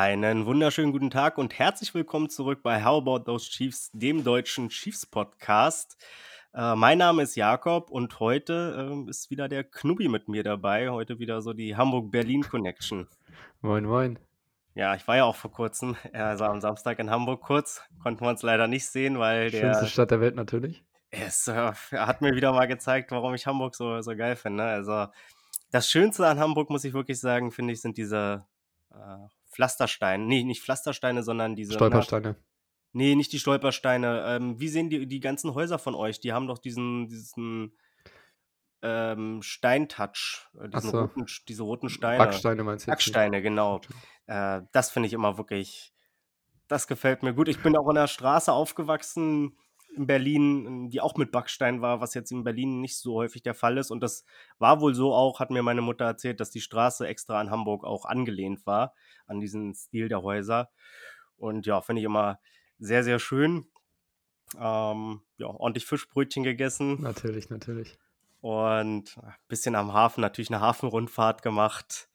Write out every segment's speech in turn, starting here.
Einen wunderschönen guten Tag und herzlich willkommen zurück bei How About Those Chiefs, dem deutschen Chiefs Podcast. Äh, mein Name ist Jakob und heute äh, ist wieder der Knubi mit mir dabei. Heute wieder so die Hamburg-Berlin-Connection. Moin, moin. Ja, ich war ja auch vor kurzem, also am Samstag in Hamburg kurz. Konnten wir uns leider nicht sehen, weil der. Schönste Stadt der Welt natürlich. Es äh, hat mir wieder mal gezeigt, warum ich Hamburg so, so geil finde. Also, das Schönste an Hamburg, muss ich wirklich sagen, finde ich, sind diese äh, Pflastersteine. Nee, nicht Pflastersteine, sondern diese. Stolpersteine. Na, nee, nicht die Stolpersteine. Ähm, wie sehen die, die ganzen Häuser von euch? Die haben doch diesen, diesen ähm, Steintouch, äh, so. roten, diese roten Steine. Backsteine meinst du? Backsteine, genau. Äh, das finde ich immer wirklich, das gefällt mir gut. Ich bin auch in der Straße aufgewachsen in Berlin, die auch mit Backstein war, was jetzt in Berlin nicht so häufig der Fall ist. Und das war wohl so auch, hat mir meine Mutter erzählt, dass die Straße extra an Hamburg auch angelehnt war, an diesen Stil der Häuser. Und ja, finde ich immer sehr, sehr schön. Ähm, ja, ordentlich Fischbrötchen gegessen. Natürlich, natürlich. Und ein bisschen am Hafen, natürlich eine Hafenrundfahrt gemacht.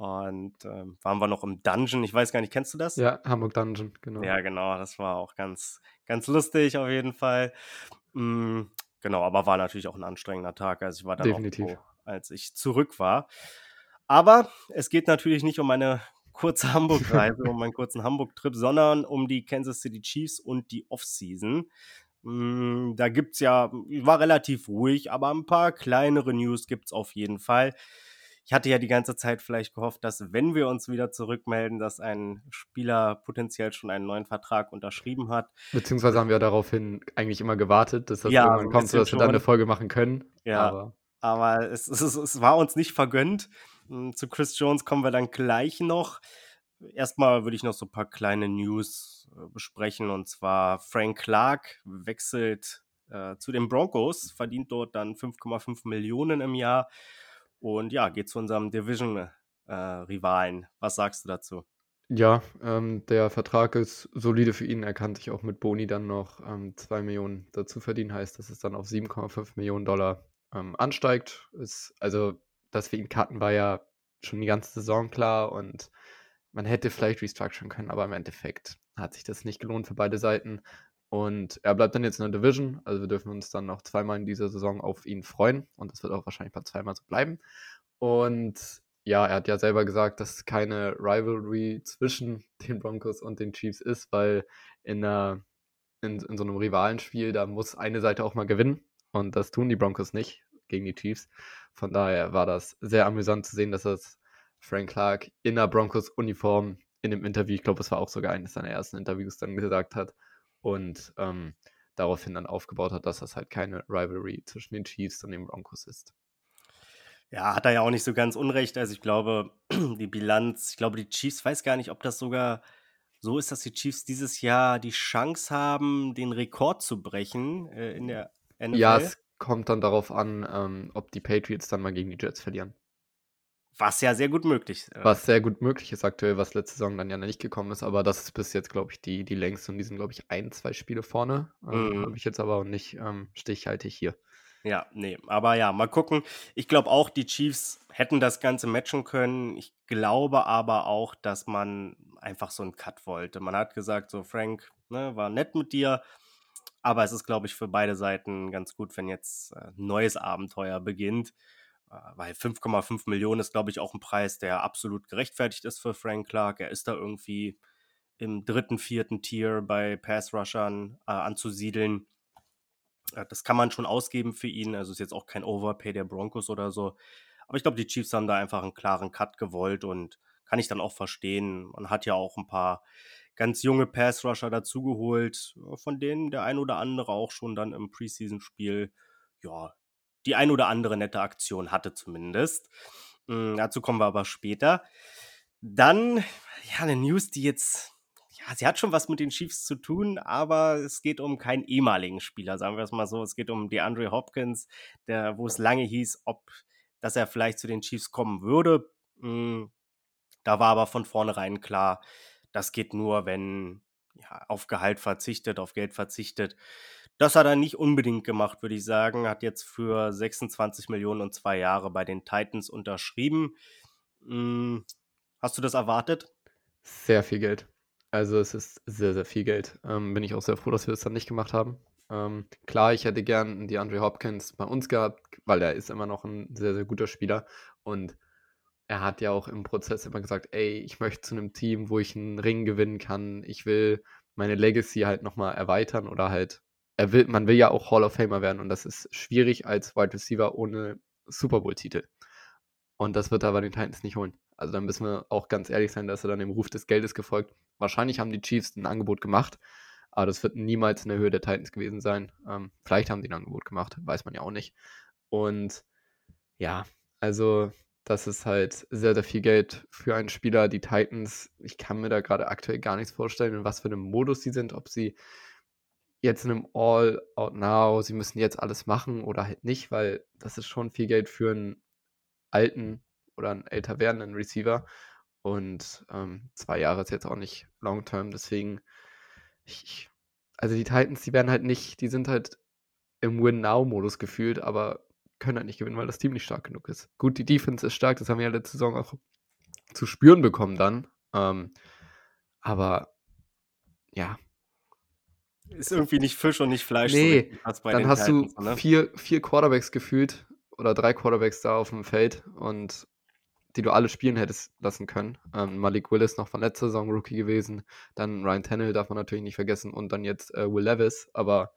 Und ähm, waren wir noch im Dungeon. Ich weiß gar nicht, kennst du das? Ja, Hamburg Dungeon, genau. Ja, genau. Das war auch ganz, ganz lustig auf jeden Fall. Mhm, genau, aber war natürlich auch ein anstrengender Tag. Also ich war dann Definitiv. auch froh, als ich zurück war. Aber es geht natürlich nicht um eine kurze Hamburg-Reise, um meinen kurzen Hamburg-Trip, sondern um die Kansas City Chiefs und die Offseason. Mhm, da gibt es ja, war relativ ruhig, aber ein paar kleinere News gibt es auf jeden Fall ich hatte ja die ganze Zeit vielleicht gehofft, dass wenn wir uns wieder zurückmelden, dass ein Spieler potenziell schon einen neuen Vertrag unterschrieben hat. Beziehungsweise haben wir daraufhin eigentlich immer gewartet, dass das ja, irgendwann kommt, sodass wir dann eine Folge machen können. Ja, aber, aber es, es, es war uns nicht vergönnt. Hm, zu Chris Jones kommen wir dann gleich noch. Erstmal würde ich noch so ein paar kleine News äh, besprechen. Und zwar Frank Clark wechselt äh, zu den Broncos, verdient dort dann 5,5 Millionen im Jahr. Und ja, geht zu unserem Division-Rivalen. Äh, Was sagst du dazu? Ja, ähm, der Vertrag ist solide für ihn. Er kann sich auch mit Boni dann noch ähm, 2 Millionen dazu verdienen. Heißt, dass es dann auf 7,5 Millionen Dollar ähm, ansteigt. Ist, also, dass wir ihn cutten, war ja schon die ganze Saison klar und man hätte vielleicht restructuren können, aber im Endeffekt hat sich das nicht gelohnt für beide Seiten. Und er bleibt dann jetzt in der Division. Also wir dürfen uns dann noch zweimal in dieser Saison auf ihn freuen. Und das wird auch wahrscheinlich bei zweimal so bleiben. Und ja, er hat ja selber gesagt, dass es keine Rivalry zwischen den Broncos und den Chiefs ist, weil in, einer, in, in so einem Rivalenspiel, da muss eine Seite auch mal gewinnen. Und das tun die Broncos nicht gegen die Chiefs. Von daher war das sehr amüsant zu sehen, dass das Frank Clark in der Broncos-Uniform in dem Interview, ich glaube, es war auch sogar eines seiner ersten Interviews, dann gesagt hat, und ähm, daraufhin dann aufgebaut hat, dass das halt keine Rivalry zwischen den Chiefs und den Broncos ist. Ja, hat er ja auch nicht so ganz unrecht. Also ich glaube, die Bilanz, ich glaube, die Chiefs, weiß gar nicht, ob das sogar so ist, dass die Chiefs dieses Jahr die Chance haben, den Rekord zu brechen äh, in der NFL. Ja, es kommt dann darauf an, ähm, ob die Patriots dann mal gegen die Jets verlieren. Was ja sehr gut möglich ist. Äh was sehr gut möglich ist aktuell, was letzte Saison dann ja nicht gekommen ist, aber das ist bis jetzt, glaube ich, die, die längste und die sind, glaube ich, ein, zwei Spiele vorne. Ähm, mhm. Habe ich jetzt aber nicht ähm, stichhaltig hier. Ja, nee, aber ja, mal gucken. Ich glaube auch, die Chiefs hätten das Ganze matchen können. Ich glaube aber auch, dass man einfach so einen Cut wollte. Man hat gesagt, so Frank, ne, war nett mit dir, aber es ist, glaube ich, für beide Seiten ganz gut, wenn jetzt ein äh, neues Abenteuer beginnt. Weil 5,5 Millionen ist, glaube ich, auch ein Preis, der absolut gerechtfertigt ist für Frank Clark. Er ist da irgendwie im dritten, vierten Tier bei Pass-Rushern äh, anzusiedeln. Äh, das kann man schon ausgeben für ihn. Also ist jetzt auch kein Overpay der Broncos oder so. Aber ich glaube, die Chiefs haben da einfach einen klaren Cut gewollt und kann ich dann auch verstehen. Man hat ja auch ein paar ganz junge Pass-Rusher dazugeholt, von denen der ein oder andere auch schon dann im Preseason-Spiel ja, die ein oder andere nette Aktion hatte zumindest. Mhm, dazu kommen wir aber später. Dann, ja, eine News, die jetzt, ja, sie hat schon was mit den Chiefs zu tun, aber es geht um keinen ehemaligen Spieler, sagen wir es mal so. Es geht um DeAndre Hopkins, der, wo es lange hieß, ob, dass er vielleicht zu den Chiefs kommen würde. Mhm, da war aber von vornherein klar, das geht nur, wenn ja, auf Gehalt verzichtet, auf Geld verzichtet. Das hat er nicht unbedingt gemacht, würde ich sagen. Hat jetzt für 26 Millionen und zwei Jahre bei den Titans unterschrieben. Hm, hast du das erwartet? Sehr viel Geld. Also es ist sehr, sehr viel Geld. Ähm, bin ich auch sehr froh, dass wir das dann nicht gemacht haben. Ähm, klar, ich hätte gern die Andre Hopkins bei uns gehabt, weil er ist immer noch ein sehr, sehr guter Spieler. Und er hat ja auch im Prozess immer gesagt, ey, ich möchte zu einem Team, wo ich einen Ring gewinnen kann. Ich will meine Legacy halt nochmal erweitern oder halt, er will, man will ja auch Hall of Famer werden und das ist schwierig als Wide Receiver ohne Super Bowl-Titel. Und das wird er bei den Titans nicht holen. Also dann müssen wir auch ganz ehrlich sein, dass er dann dem Ruf des Geldes gefolgt. Wahrscheinlich haben die Chiefs ein Angebot gemacht, aber das wird niemals in der Höhe der Titans gewesen sein. Ähm, vielleicht haben die ein Angebot gemacht, weiß man ja auch nicht. Und ja, also das ist halt sehr, sehr viel Geld für einen Spieler. Die Titans, ich kann mir da gerade aktuell gar nichts vorstellen, in was für einem Modus sie sind, ob sie jetzt in einem All-Out-Now, sie müssen jetzt alles machen oder halt nicht, weil das ist schon viel Geld für einen alten oder einen älter werdenden Receiver. Und ähm, zwei Jahre ist jetzt auch nicht long-term, deswegen, ich, also die Titans, die werden halt nicht, die sind halt im Win-Now-Modus gefühlt, aber können halt nicht gewinnen, weil das Team nicht stark genug ist. Gut, die Defense ist stark, das haben wir ja letzte Saison auch zu spüren bekommen dann. Ähm, aber ja. Ist irgendwie nicht Fisch und nicht Fleisch. Nee, so dann hast Titans, du ne? vier, vier Quarterbacks gefühlt oder drei Quarterbacks da auf dem Feld und die du alle spielen hättest lassen können. Ähm, Malik Willis noch von letzter Saison Rookie gewesen, dann Ryan Tannehill darf man natürlich nicht vergessen und dann jetzt äh, Will Levis, aber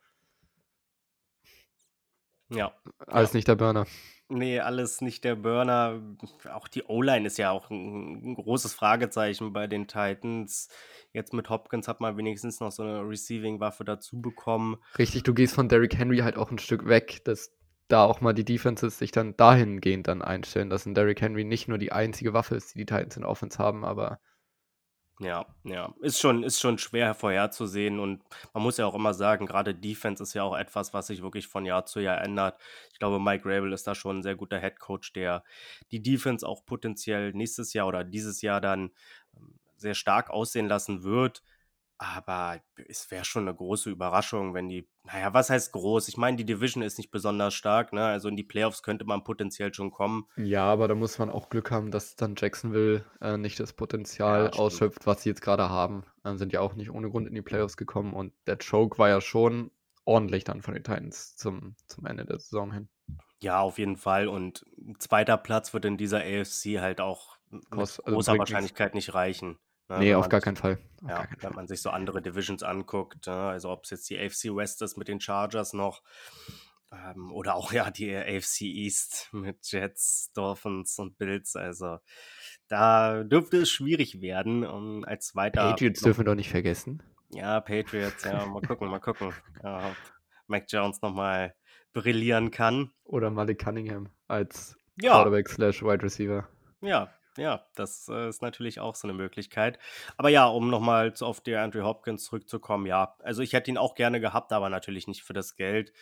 ja. Alles ja. nicht der Burner. Nee, alles nicht der Burner. Auch die O-Line ist ja auch ein, großes Fragezeichen bei den Titans. Jetzt mit Hopkins hat man wenigstens noch so eine Receiving-Waffe dazu bekommen. Richtig, du gehst von Derrick Henry halt auch ein Stück weg, dass da auch mal die Defenses sich dann dahingehend dann einstellen, dass ein Derrick Henry nicht nur die einzige Waffe ist, die die Titans in Offense haben, aber ja, ja. Ist schon, ist schon schwer vorherzusehen und man muss ja auch immer sagen, gerade Defense ist ja auch etwas, was sich wirklich von Jahr zu Jahr ändert. Ich glaube, Mike Rabel ist da schon ein sehr guter Head Coach, der die Defense auch potenziell nächstes Jahr oder dieses Jahr dann ähm, sehr stark aussehen lassen wird. Aber es wäre schon eine große Überraschung, wenn die, naja, was heißt groß? Ich meine, die Division ist nicht besonders stark, ne? Also in die Playoffs könnte man potenziell schon kommen. Ja, aber da muss man auch Glück haben, dass dann Jacksonville äh, nicht das Potenzial ja, ausschöpft, was sie jetzt gerade haben. Äh, sind ja auch nicht ohne Grund in die Playoffs gekommen und der Choke war ja schon ordentlich dann von den Titans zum, zum Ende der Saison hin. Ja, auf jeden Fall. Und zweiter Platz wird in dieser AFC halt auch mit also großer Wahrscheinlichkeit nicht reichen. Ne, nee, auf gar keinen Fall. Auf ja, keinen wenn man sich so andere Divisions anguckt, ne, also ob es jetzt die AFC West ist mit den Chargers noch ähm, oder auch ja die AFC East mit Jets, Dolphins und Bills, also da dürfte es schwierig werden. Um als zweiter. Patriots noch, dürfen wir doch nicht vergessen. Ja, Patriots, ja, mal gucken, mal gucken, ja, ob Mac Jones nochmal brillieren kann. Oder Malik Cunningham als ja. Quarterback slash Wide Receiver. Ja, ja, das äh, ist natürlich auch so eine Möglichkeit. Aber ja, um nochmal auf die Andrew Hopkins zurückzukommen, ja, also ich hätte ihn auch gerne gehabt, aber natürlich nicht für das Geld.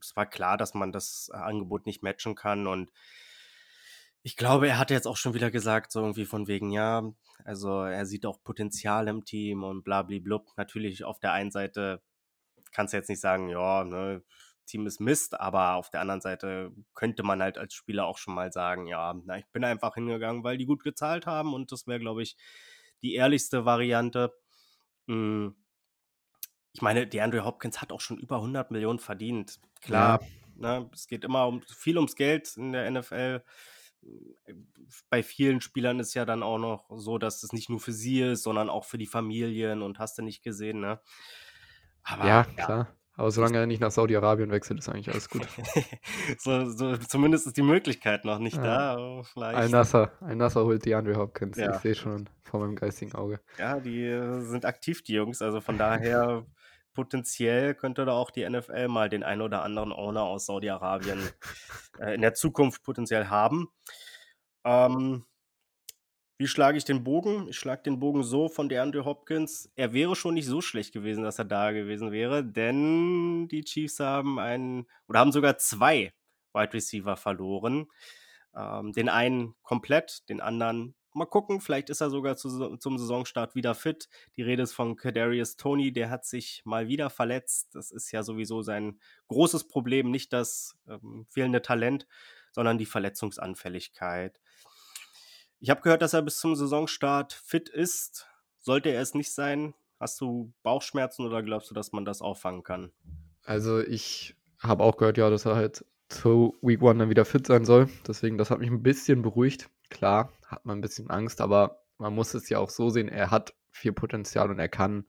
Es war klar, dass man das äh, Angebot nicht matchen kann und ich glaube, er hatte jetzt auch schon wieder gesagt, so irgendwie von wegen, ja, also er sieht auch Potenzial im Team und blablablub. Natürlich auf der einen Seite kannst du jetzt nicht sagen, ja, ne, Team ist Mist, aber auf der anderen Seite könnte man halt als Spieler auch schon mal sagen, ja, na, ich bin einfach hingegangen, weil die gut gezahlt haben und das wäre, glaube ich, die ehrlichste Variante. Hm. Ich meine, die Andrew Hopkins hat auch schon über 100 Millionen verdient. Klar, ja. ne, es geht immer um viel ums Geld in der NFL bei vielen Spielern ist ja dann auch noch so, dass es nicht nur für sie ist, sondern auch für die Familien und hast du nicht gesehen, ne? Aber ja, ja, klar. Aber solange er nicht nach Saudi-Arabien wechselt, ist eigentlich alles gut. so, so, zumindest ist die Möglichkeit noch nicht ja. da. Vielleicht. Al-Nasser, Al-Nasser holt die Andre Hopkins. Ja. Ich sehe schon vor meinem geistigen Auge. Ja, die äh, sind aktiv, die Jungs. Also von daher potenziell könnte da auch die NFL mal den einen oder anderen Owner aus Saudi-Arabien äh, in der Zukunft potenziell haben. Ähm, wie schlage ich den Bogen? Ich schlage den Bogen so von DeAndre Hopkins. Er wäre schon nicht so schlecht gewesen, dass er da gewesen wäre, denn die Chiefs haben einen oder haben sogar zwei Wide Receiver verloren. Ähm, den einen komplett, den anderen mal gucken, vielleicht ist er sogar zu, zum Saisonstart wieder fit. Die Rede ist von Kadarius Tony, der hat sich mal wieder verletzt. Das ist ja sowieso sein großes Problem, nicht das ähm, fehlende Talent, sondern die Verletzungsanfälligkeit. Ich habe gehört, dass er bis zum Saisonstart fit ist. Sollte er es nicht sein, hast du Bauchschmerzen oder glaubst du, dass man das auffangen kann? Also ich habe auch gehört, ja, dass er halt zu Week One dann wieder fit sein soll. Deswegen, das hat mich ein bisschen beruhigt. Klar, hat man ein bisschen Angst, aber man muss es ja auch so sehen, er hat viel Potenzial und er kann.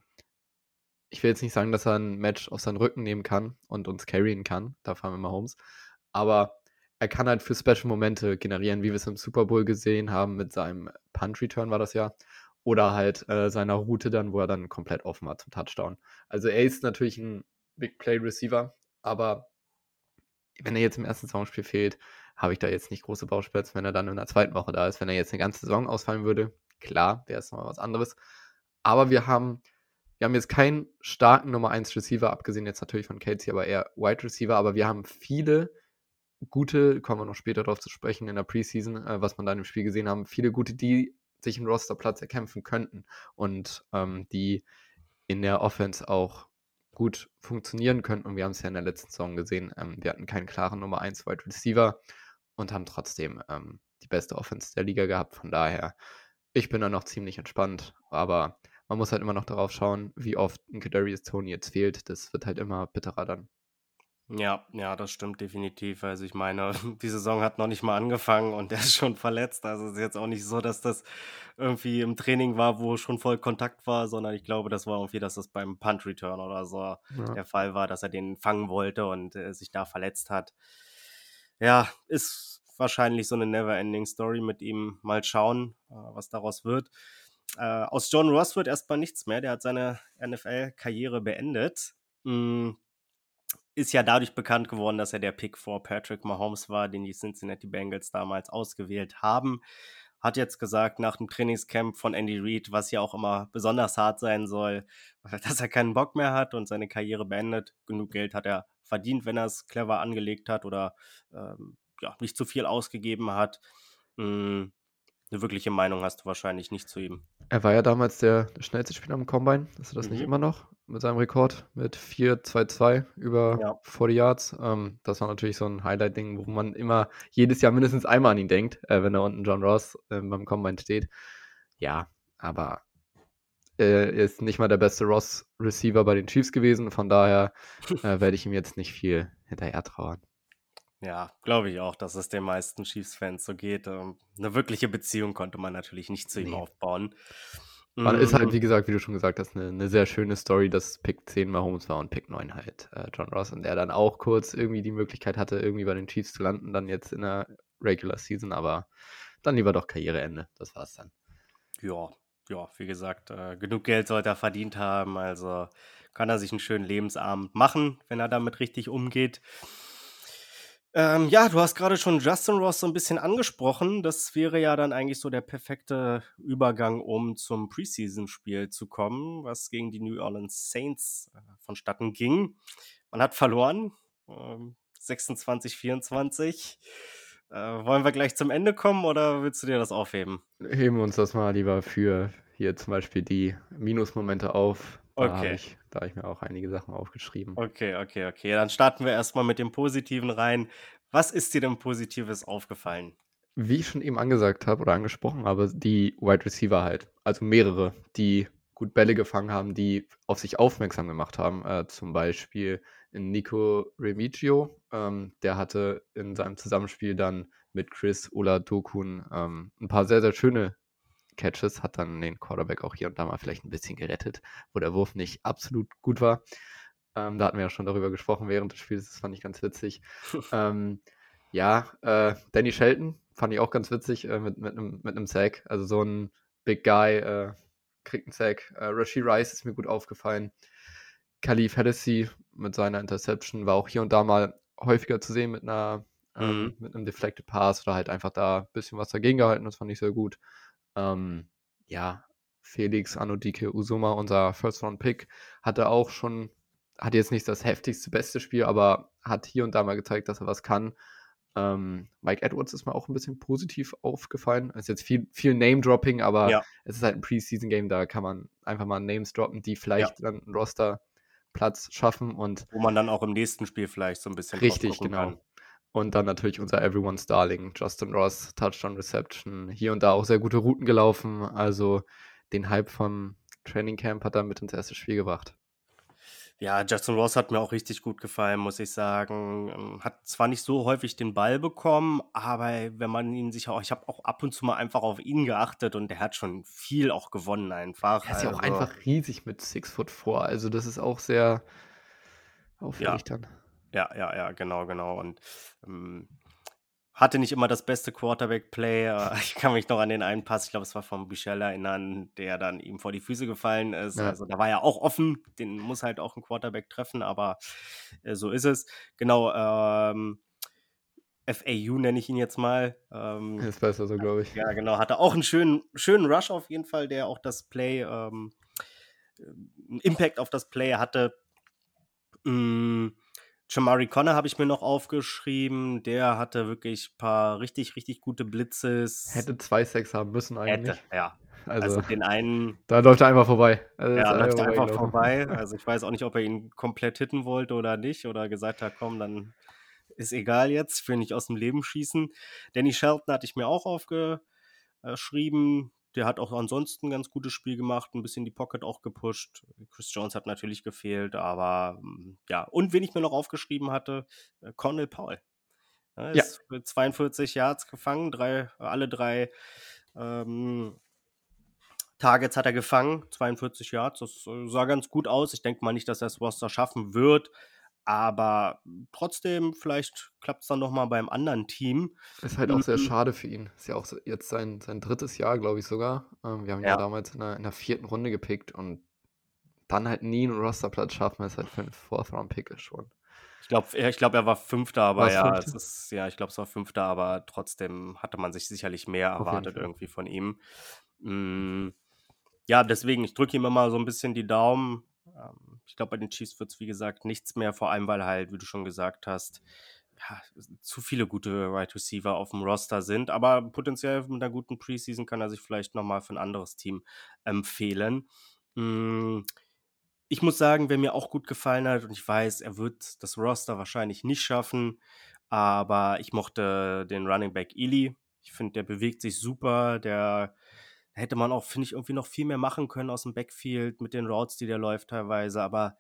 Ich will jetzt nicht sagen, dass er ein Match auf seinen Rücken nehmen kann und uns carryen kann. Da fahren wir mal Homes. Aber er kann halt für Special Momente generieren, wie wir es im Super Bowl gesehen haben mit seinem Punch Return war das ja. Oder halt äh, seiner Route dann, wo er dann komplett offen war zum Touchdown. Also er ist natürlich ein Big Play Receiver, aber wenn er jetzt im ersten Saisonspiel fehlt, habe ich da jetzt nicht große Bauchschmerzen, wenn er dann in der zweiten Woche da ist. Wenn er jetzt eine ganze Saison ausfallen würde, klar, wäre es nochmal was anderes. Aber wir haben, wir haben jetzt keinen starken Nummer 1 Receiver, abgesehen jetzt natürlich von Casey, aber eher Wide Receiver, aber wir haben viele gute, kommen wir noch später darauf zu sprechen in der Preseason, äh, was man da im Spiel gesehen haben, viele gute, die sich einen Rosterplatz erkämpfen könnten und ähm, die in der Offense auch gut funktionieren könnten. Und wir haben es ja in der letzten Saison gesehen. Ähm, wir hatten keinen klaren Nummer 1 Wide Receiver und haben trotzdem ähm, die beste Offense der Liga gehabt. Von daher, ich bin da noch ziemlich entspannt. Aber man muss halt immer noch darauf schauen, wie oft ein Kadarius Tony jetzt fehlt. Das wird halt immer bitterer dann. Ja, ja, das stimmt definitiv. Also ich meine, die Saison hat noch nicht mal angefangen und der ist schon verletzt. Also es ist jetzt auch nicht so, dass das irgendwie im Training war, wo schon voll Kontakt war, sondern ich glaube, das war irgendwie, dass das beim Punt Return oder so ja. der Fall war, dass er den fangen wollte und äh, sich da verletzt hat. Ja, ist wahrscheinlich so eine Never-Ending Story mit ihm. Mal schauen, äh, was daraus wird. Äh, aus John Ross wird erstmal nichts mehr. Der hat seine NFL-Karriere beendet. Mhm ist ja dadurch bekannt geworden, dass er der Pick vor Patrick Mahomes war, den die Cincinnati Bengals damals ausgewählt haben. Hat jetzt gesagt, nach dem Trainingscamp von Andy Reid, was ja auch immer besonders hart sein soll, dass er keinen Bock mehr hat und seine Karriere beendet. Genug Geld hat er verdient, wenn er es clever angelegt hat oder ähm, ja, nicht zu viel ausgegeben hat. Mhm eine wirkliche Meinung hast du wahrscheinlich nicht zu ihm. Er war ja damals der, schnellste Spieler am Combine. Ist er das mhm. nicht immer noch mit seinem Rekord mit 4-2-2 über ja. 40 Yards? Ähm, das war natürlich so ein Highlight-Ding, wo man immer jedes Jahr mindestens einmal an ihn denkt, äh, wenn da unten John Ross äh, beim Combine steht. Ja, aber er ist nicht mal der beste Ross-Receiver bei den Chiefs gewesen. Von daher äh, werde ich ihm jetzt nicht viel hinterher trauern. Ja, glaube ich auch, dass es den meisten Chiefs-Fans so geht. Ähm, eine wirkliche Beziehung konnte man natürlich nicht zu ihm aufbauen. Man ist halt, wie mm. gesagt, wie du schon gesagt hast, eine, eine sehr schöne Story, dass Pick 10 Mahomes war und Pick 9 halt äh, John Ross und er dann auch kurz irgendwie die Möglichkeit hatte, irgendwie bei den Chiefs zu landen, dann jetzt in der Regular Season, aber dann lieber doch Karriereende. Das war's dann. Ja, ja, wie gesagt, äh, genug Geld sollte er verdient haben, also kann er sich einen schönen Lebensabend machen, wenn er damit richtig umgeht. Ähm, ja, du hast gerade schon Justin Ross so ein bisschen angesprochen. Das wäre ja dann eigentlich so der perfekte Übergang, um zum Preseason-Spiel zu kommen, was gegen die New Orleans Saints äh, vonstatten ging. Man hat verloren, ähm, 26, 24. Äh, wollen wir gleich zum Ende kommen oder willst du dir das aufheben? Heben wir uns das mal lieber für hier zum Beispiel die Minusmomente auf. Da habe Okay. ich, da ich mir auch einige Sachen aufgeschrieben. Okay, okay, okay. Dann starten wir erstmal mit dem Positiven rein. Was ist dir denn Positives aufgefallen? Wie ich schon eben angesagt habe oder angesprochen habe, die Wide Receiver halt. Also mehrere, die gut Bälle gefangen haben, die auf sich aufmerksam gemacht haben. Äh, zum Beispiel Nico Remigio. Ähm, der hatte in seinem Zusammenspiel dann mit Chris Ola Dokun ähm, ein paar sehr, sehr schöne Catches, hat dann den Quarterback auch hier und da mal vielleicht ein bisschen gerettet, wo der Wurf nicht absolut gut war. Ähm, da hatten wir ja schon darüber gesprochen während des Spiels, das fand ich ganz witzig. ähm, ja, äh, Danny Shelton fand ich auch ganz witzig äh, mit, mit, einem, mit einem Sack. Also so ein Big Guy äh, kriegt einen Sack. Äh, Rashi Rice ist mir gut aufgefallen. Khalif Hennessy mit seiner Interception war auch hier und da mal häufiger zu sehen mit einer ähm, mhm. mit einem Deflected Pass oder halt einfach da ein bisschen was dagegen gehalten. Das fand ich sehr gut. Ähm, ja, Felix Anodike Usuma, unser First-Round-Pick, hatte auch schon, hat jetzt nicht das heftigste, beste Spiel, aber hat hier und da mal gezeigt, dass er was kann. Ähm, Mike Edwards ist mir auch ein bisschen positiv aufgefallen. Es ist jetzt viel, viel Name-Dropping, aber Ja. es ist halt ein Preseason-Game, da kann man einfach mal Names droppen, die vielleicht dann einen Rosterplatz schaffen und Wo man dann auch im nächsten Spiel vielleicht so ein bisschen richtig, genau. kann. Und dann natürlich unser Everyone's Darling, Justin Ross, Touchdown Reception, hier und da auch sehr gute Routen gelaufen. Also den Hype vom Training Camp hat er mit ins erste Spiel gebracht. Ja, Justin Ross hat mir auch richtig gut gefallen, muss ich sagen. Ähm, Hat zwar nicht so häufig den Ball bekommen, aber wenn man ihn sich auch, ich habe auch ab und zu mal einfach auf ihn geachtet und der hat schon viel auch gewonnen einfach. Er ist ja auch Also, einfach riesig mit Six Foot 4. Also das ist auch sehr auffällig dann. Ja, ja, ja, genau, genau. Und ähm, hatte nicht immer das beste Quarterback-Play. Ich kann mich noch an den einen Pass, ich glaube, es war von Bichel erinnern, der dann ihm vor die Füße gefallen ist. Ja. Also da war er auch offen, den muss halt auch ein Quarterback treffen, aber äh, so ist es. Genau, ähm, FAU nenne ich ihn jetzt mal. Ähm, Ist besser so, glaube ich. ja, genau, hatte auch einen schönen, schönen Rush auf jeden Fall, der auch das Play, ähm, einen Impact auf das Play hatte. Mm, Jamari Connor habe ich mir noch aufgeschrieben. Der hatte wirklich ein paar richtig, richtig gute Blitzes. Hätte zwei Sex haben müssen eigentlich. Hätte, ja. Also, Also den einen, da läuft er einfach vorbei. Also ja, läuft er einfach vorbei. Also ich weiß auch nicht, ob er ihn komplett hitten wollte oder nicht. Oder gesagt hat, komm, dann ist egal jetzt, für nicht aus dem Leben schießen. Danny Shelton hatte ich mir auch aufgeschrieben. Der hat auch ansonsten ein ganz gutes Spiel gemacht, ein bisschen die Pocket auch gepusht. Chris Jones hat natürlich gefehlt, aber mm, ja. Und wen ich mir noch aufgeschrieben hatte, äh, Cornel Paul. Ja, Ja. ist für 42 Yards gefangen, drei, alle drei ähm, Targets hat er gefangen, 42 Yards. Das äh, sah ganz gut aus. Ich denke mal nicht, dass er das Roster schaffen wird, aber trotzdem, vielleicht klappt es dann noch mal beim anderen Team. Ist halt auch sehr Mhm. schade für ihn. Ist ja auch jetzt sein, sein drittes Jahr, glaube ich sogar. Ähm, wir haben ihn ja Ja. damals in der, in der vierten Runde gepickt und dann halt nie einen Rosterplatz schaffen, ist halt für einen Fourth-Round-Pick schon. Ich glaube, ich glaub, er war Fünfter, aber War's ja, Fünfter? es ist, ja, ich glaube, es war Fünfter, aber trotzdem hatte man sich sicherlich mehr erwartet irgendwie von ihm. Mm, ja, deswegen, ich drücke ihm immer so ein bisschen die Daumen. Ähm, ich glaube, bei den Chiefs wird es, wie gesagt, nichts mehr, vor allem, weil halt, wie du schon gesagt hast, ja, zu viele gute right Receiver auf dem Roster sind, aber potenziell mit einer guten Preseason kann er sich vielleicht nochmal für ein anderes Team empfehlen. Mm, ich muss sagen, wer mir auch gut gefallen hat, und ich weiß, er wird das Roster wahrscheinlich nicht schaffen, aber ich mochte den Running Back Ely. Ich finde, der bewegt sich super. Der da hätte man auch, finde ich, irgendwie noch viel mehr machen können aus dem Backfield mit den Routes, die der läuft teilweise. Aber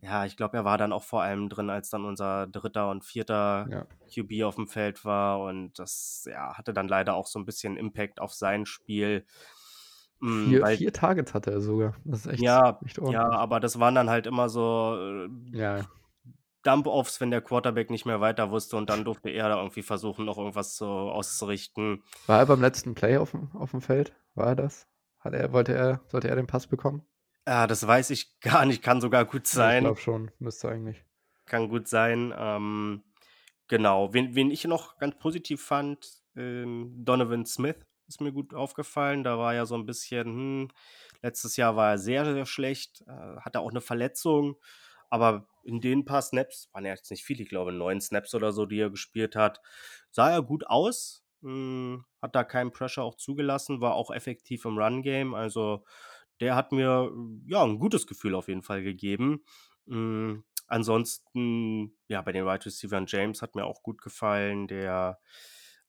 ja, ich glaube, er war dann auch vor allem drin, als dann unser dritter und vierter Ja. QB auf dem Feld war. Und das ja, hatte dann leider auch so ein bisschen Impact auf sein Spiel. Mm, Vier, weil, vier Targets hatte er sogar. Das ist echt, ja, echt ja, aber das waren dann halt immer so äh, Ja, Dump-Offs, wenn der Quarterback nicht mehr weiter wusste und dann durfte er da irgendwie versuchen, noch irgendwas so auszurichten. War er beim letzten Play auf dem, auf dem Feld? War er das? Hat er, wollte er, sollte er den Pass bekommen? Ja, das weiß ich gar nicht, kann sogar gut Ja, ich sein. glaube schon, müsste eigentlich. Kann gut sein. Ähm, genau. Wen, wen ich noch ganz positiv fand, ähm, Donovan Smith ist mir gut aufgefallen. Da war ja so ein bisschen, hm, letztes Jahr war er sehr, sehr schlecht, äh, hatte auch eine Verletzung. Aber in den paar Snaps, waren ja jetzt nicht viele, ich glaube neun Snaps oder so, die er gespielt hat, sah er gut aus. Hm, hat da keinen Pressure auch zugelassen, war auch effektiv im Run-Game. Also der hat mir ja ein gutes Gefühl auf jeden Fall gegeben. Hm, ansonsten, ja, bei den Wide Receivers James hat mir auch gut gefallen. Der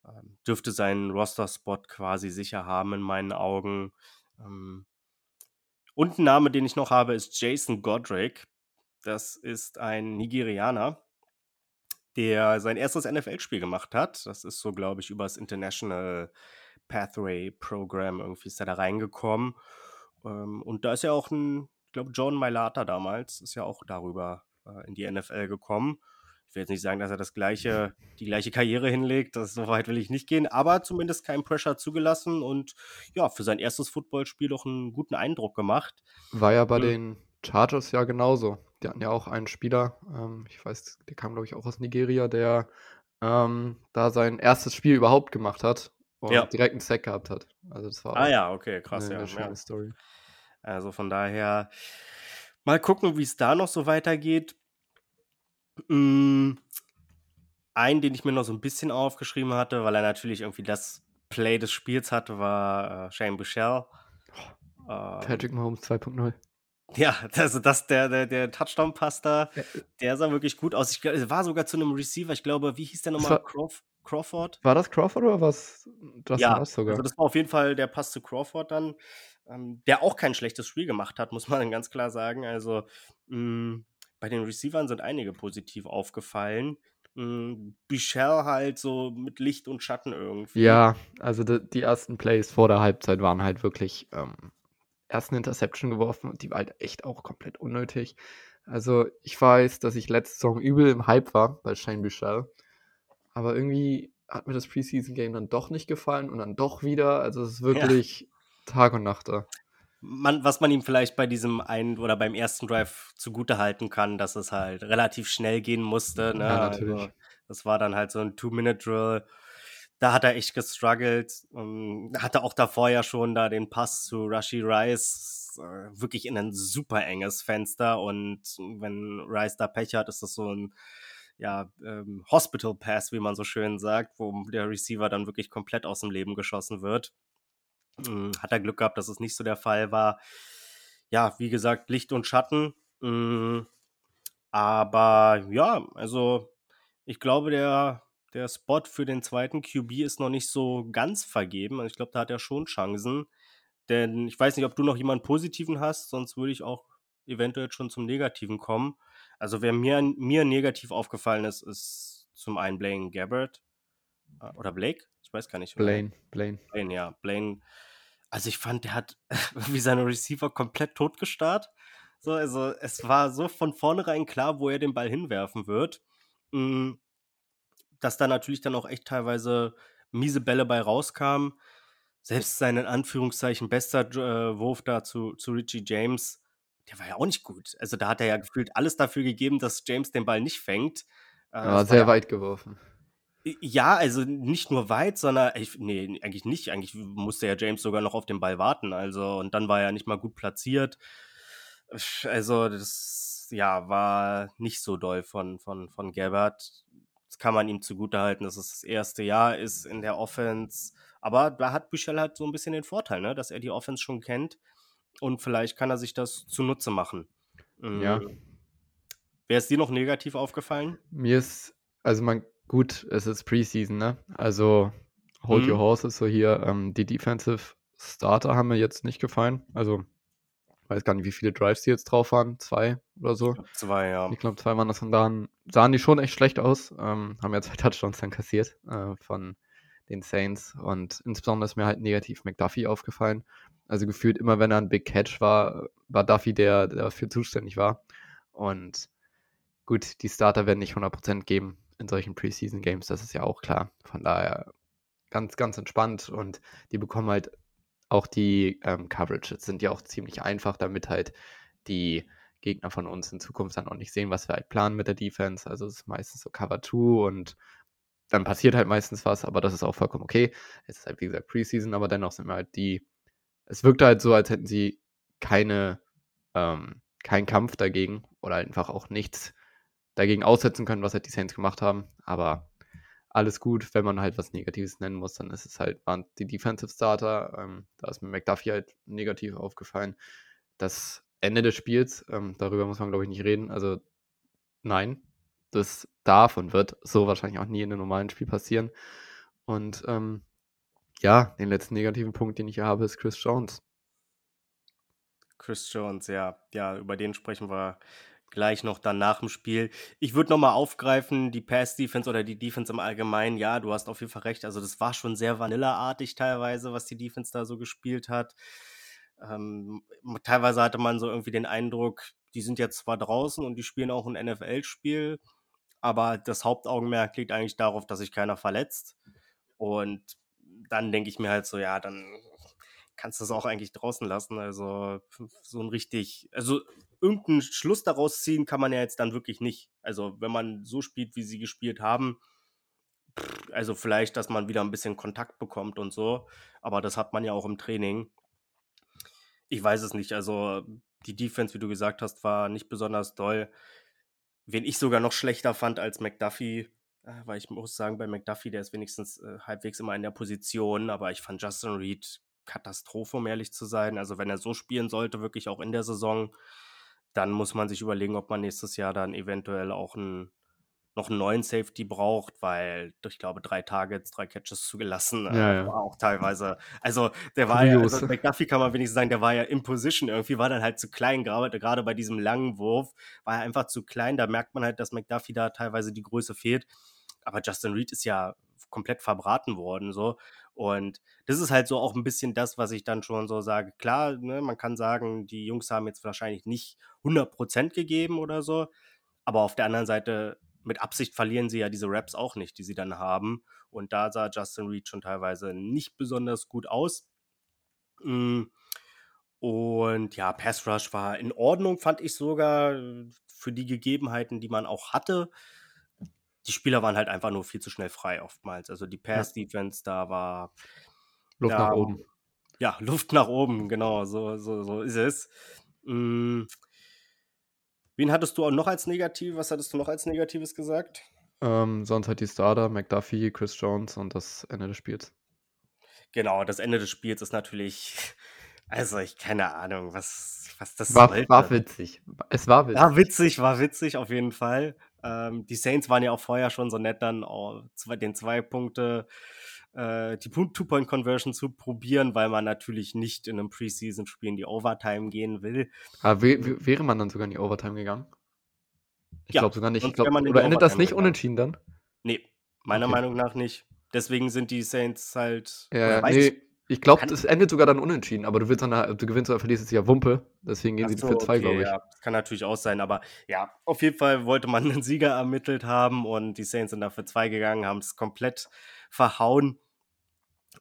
ähm, dürfte seinen Roster-Spot quasi sicher haben in meinen Augen. Ähm, und ein Name, den ich noch habe, ist Jason Godric. Das ist ein Nigerianer, der sein erstes NFL-Spiel gemacht hat. Das ist so, glaube ich, über das International Pathway Program irgendwie ist er da reingekommen. Ähm, und da ist ja auch ein, ich glaube, John Mailata damals ist ja auch darüber äh, in die NFL gekommen. Ich will jetzt nicht sagen, dass er das gleiche, die gleiche Karriere hinlegt, das so weit will ich nicht gehen, aber zumindest keinen Pressure zugelassen und ja, für sein erstes Footballspiel doch einen guten Eindruck gemacht. War ja bei Mhm. den Chargers ja genauso. Die hatten ja auch einen Spieler, ähm, ich weiß, der kam, glaube ich, auch aus Nigeria, der ähm, da sein erstes Spiel überhaupt gemacht hat und Ja. direkt einen Sack gehabt hat. Also das war Ah ja, okay, krass, eine, ja. eine schöne ja. Story. Also von daher mal gucken, wie es da noch so weitergeht. Mm, einen, den ich mir noch so ein bisschen aufgeschrieben hatte, weil er natürlich irgendwie das Play des Spiels hatte, war äh, Shane Buechel. Ähm, Patrick Mahomes 2.0. Ja, also das, der, der, der Touchdown-Pass da, der sah wirklich gut aus. Ich glaube, war sogar zu einem Receiver, ich glaube, wie hieß der nochmal? Crawf Crawford? War das Crawford oder was? Das ja, sogar? also das war auf jeden Fall der Pass zu Crawford dann, ähm, der auch kein schlechtes Spiel gemacht hat, muss man dann ganz klar sagen. Also mh, mm, bei den Receivern sind einige positiv aufgefallen. Hm, Bichel halt so mit Licht und Schatten irgendwie. Ja, also die, die ersten Plays vor der Halbzeit waren halt wirklich ähm, erst eine Interception geworfen und die war halt echt auch komplett unnötig. Also ich weiß, dass ich letzte Saison übel im Hype war bei Shane Bichel, aber irgendwie hat mir das Preseason-Game dann doch nicht gefallen und dann doch wieder. Also es ist wirklich ja. Tag und Nacht da. Man, was man ihm vielleicht bei diesem einen oder beim ersten Drive zugute halten kann, dass es halt relativ schnell gehen musste. Ne? Ja, natürlich. Also, das war dann halt so ein Two-Minute-Drill da hat er echt gestruggelt. Ähm, hatte auch davor ja schon da den Pass zu Rashi Rice äh, wirklich in ein super enges Fenster und wenn Rice da Pech hat, ist das so ein ja, ähm, Hospital Pass, wie man so schön sagt, wo der Receiver dann wirklich komplett aus dem Leben geschossen wird. Ähm, hat er Glück gehabt, dass es nicht so der Fall war. Ja, wie gesagt, Licht und Schatten. Ähm, aber ja, also ich glaube, der der Spot für den zweiten QB ist noch nicht so ganz vergeben. Also ich glaube, da hat er schon Chancen. Denn ich weiß nicht, ob du noch jemanden Positiven hast, sonst würde ich auch eventuell schon zum Negativen kommen. Also wer mir, mir negativ aufgefallen ist, ist zum einen Blaine Gabbard. Äh, oder Blake? Ich weiß gar nicht. Blaine, Blaine. Blaine, ja. Blaine. Also ich fand, der hat wie seine Receiver komplett totgestarrt. So, also es war so von vornherein klar, wo er den Ball hinwerfen wird. Mhm dass da natürlich dann auch echt teilweise miese Bälle bei rauskamen. Selbst sein in Anführungszeichen bester äh, Wurf da zu, zu Richie James, der war ja auch nicht gut. Also da hat er ja gefühlt alles dafür gegeben, dass James den Ball nicht fängt. Äh, er war sehr ja, weit geworfen. Ja, also nicht nur weit, sondern ich, nee, eigentlich nicht. Eigentlich musste ja James sogar noch auf den Ball warten. Also, und dann war er nicht mal gut platziert. Also, das ja, war nicht so doll von, von, von Gabbard. Das kann man ihm zugutehalten, dass es das erste Jahr ist in der Offense. Aber da hat Büchel halt so ein bisschen den Vorteil, ne? dass er die Offense schon kennt und vielleicht kann er sich das zunutze machen. Ja. Mhm. Wäre es dir noch negativ aufgefallen? Mir ist, also man, gut, es ist Preseason, ne? Also hold mhm. your horses so hier. Ähm, die Defensive Starter haben mir jetzt nicht gefallen. Also weiß gar nicht, wie viele Drives die jetzt drauf waren. Zwei oder so. Zwei, ja. Ich glaube, zwei waren das. Und dann sahen die schon echt schlecht aus. Ähm, haben ja zwei Touchdowns dann kassiert äh, von den Saints. Und insbesondere ist mir halt negativ McDuffie aufgefallen. Also gefühlt immer, wenn er ein Big Catch war, war Duffy der, der dafür zuständig war. Und gut, die Starter werden nicht 100% geben in solchen Preseason Games, das ist ja auch klar. Von daher ganz, ganz entspannt und die bekommen halt auch die ähm, Coverages sind ja auch ziemlich einfach, damit halt die Gegner von uns in Zukunft dann auch nicht sehen, was wir halt planen mit der Defense. Also es ist meistens so Cover 2 und dann passiert halt meistens was, aber das ist auch vollkommen okay. Es ist halt, wie gesagt, Preseason, aber dennoch sind wir halt die. Es wirkt halt so, als hätten sie keine, ähm, keinen Kampf dagegen oder einfach auch nichts dagegen aussetzen können, was halt die Saints gemacht haben. Aber alles gut. Wenn man halt was Negatives nennen muss, dann ist es halt, waren die Defensive Starter. Ähm, da ist mir McDuffie halt negativ aufgefallen. Das Ende des Spiels, ähm, darüber muss man, glaube ich, nicht reden. Also, nein, das darf und wird so wahrscheinlich auch nie in einem normalen Spiel passieren. Und ähm, ja, den letzten negativen Punkt, den ich hier habe, ist Chris Jones. Chris Jones, ja. Ja, über den sprechen wir gleich noch dann nach dem Spiel. Ich würde nochmal aufgreifen, die Pass-Defense oder die Defense im Allgemeinen. Ja, du hast auf jeden Fall recht. Also, das war schon sehr vanillaartig teilweise, was die Defense da so gespielt hat. Ähm, teilweise hatte man so irgendwie den Eindruck, die sind jetzt zwar draußen und die spielen auch ein NFL-Spiel, aber das Hauptaugenmerk liegt eigentlich darauf, dass sich keiner verletzt. Und dann denke ich mir halt so, ja, dann kannst du es auch eigentlich draußen lassen. Also so ein richtig, also irgendeinen Schluss daraus ziehen kann man ja jetzt dann wirklich nicht. Also wenn man so spielt, wie sie gespielt haben, also vielleicht, dass man wieder ein bisschen Kontakt bekommt und so, aber das hat man ja auch im Training. Ich weiß es nicht. Also die Defense, wie du gesagt hast, war nicht besonders doll. Wen ich sogar noch schlechter fand als McDuffie, äh, weil ich muss sagen, bei McDuffie, der ist wenigstens äh, halbwegs immer in der Position, aber ich fand Justin Reed Katastrophe, um ehrlich zu sein. Also wenn er so spielen sollte, wirklich auch in der Saison, dann muss man sich überlegen, ob man nächstes Jahr dann eventuell auch einen noch einen neuen Safety braucht, weil ich glaube, drei Targets, drei Catches zugelassen, äh, Ja, ja. war auch teilweise, also der war ja, Kurios. also McDuffie kann man wenigstens sagen, der war ja in Position irgendwie, war dann halt zu klein, gerade, gerade bei diesem langen Wurf war er einfach zu klein, da merkt man halt, dass McDuffie da teilweise die Größe fehlt, aber Justin Reed ist ja komplett verbraten worden, so, und das ist halt so auch ein bisschen das, was ich dann schon so sage, klar, ne, man kann sagen, die Jungs haben jetzt wahrscheinlich nicht 100% gegeben oder so, aber auf der anderen Seite mit Absicht verlieren sie ja diese Raps auch nicht, die sie dann haben. Und da sah Justin Reed schon teilweise nicht besonders gut aus. Mm, Und ja, Pass Rush war in Ordnung, fand ich sogar äh, für die Gegebenheiten, die man auch hatte. Die Spieler waren halt einfach nur viel zu schnell frei oftmals. Also die Pass-Defense da war Luft Ja. nach oben. ja, Luft nach oben, genau, so, so, so ist es. Mm. Wen hattest du auch noch als negativ? Was hattest du noch als Negatives gesagt? Ähm, sonst halt die Starter, McDuffie, Chris Jones und das Ende des Spiels. Genau, das Ende des Spiels ist natürlich, also ich keine Ahnung, was, was das War, sollte. war witzig. Es war witzig. War witzig, war witzig auf jeden Fall. Ähm, die Saints waren ja auch vorher schon so nett, dann auch zwei, den zwei Punkte, äh, die Two-Point-Conversion zu probieren, weil man natürlich nicht in einem Preseason-Spiel in die Overtime gehen will. Aber wä- wäre man dann sogar in die Overtime gegangen? Ich Ja, glaube sogar nicht. Glaub, oder endet das nicht gegangen. unentschieden dann? Nee, meiner Okay. Meinung nach nicht. Deswegen sind die Saints halt. Ja, nee. ich, Ich glaube, es endet sogar dann unentschieden, aber du willst dann, du gewinnst oder verlierst es ja Wumpe. Deswegen gehen Ach sie so, für zwei, okay, glaube ich. Ja, das kann natürlich auch sein, aber ja, auf jeden Fall wollte man einen Sieger ermittelt haben und die Saints sind dafür zwei gegangen, haben es komplett verhauen.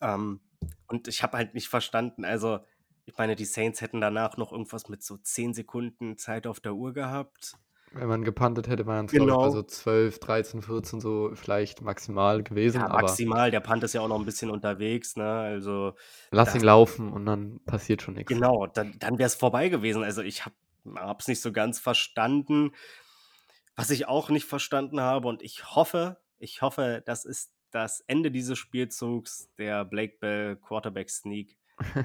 Ähm, und ich habe halt nicht verstanden, also ich meine, die Saints hätten danach noch irgendwas mit so 10 Sekunden Zeit auf der Uhr gehabt. Wenn man gepantet hätte, wären es, Genau. also 12, 13, 14 so vielleicht maximal gewesen. Ja, maximal, der Punt ist ja auch noch ein bisschen unterwegs, ne? Also lass ihn laufen und dann passiert schon nichts. Genau, dann, dann wäre es vorbei gewesen. Also ich habe es nicht so ganz verstanden. Was ich auch nicht verstanden habe und ich hoffe, ich hoffe, das ist das Ende dieses Spielzugs, der Blake Bell Quarterback Sneak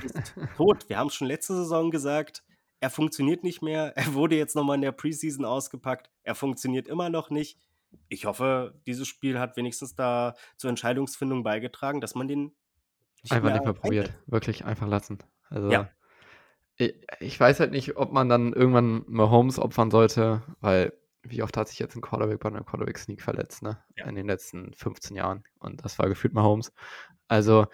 ist tot. Wir haben es schon letzte Saison gesagt, er funktioniert nicht mehr. Er wurde jetzt nochmal in der Preseason ausgepackt. Er funktioniert immer noch nicht. Ich hoffe, dieses Spiel hat wenigstens da zur Entscheidungsfindung beigetragen, dass man den Einfach nicht mehr probiert. Wirklich einfach lassen. Also, Ja. ich, ich weiß halt nicht, ob man dann irgendwann Mahomes opfern sollte, weil wie oft hat sich jetzt ein Quarterback bei einem Quarterback-Sneak verletzt, ne? Ja. In den letzten 15 Jahren. Und das war gefühlt Mahomes. Also,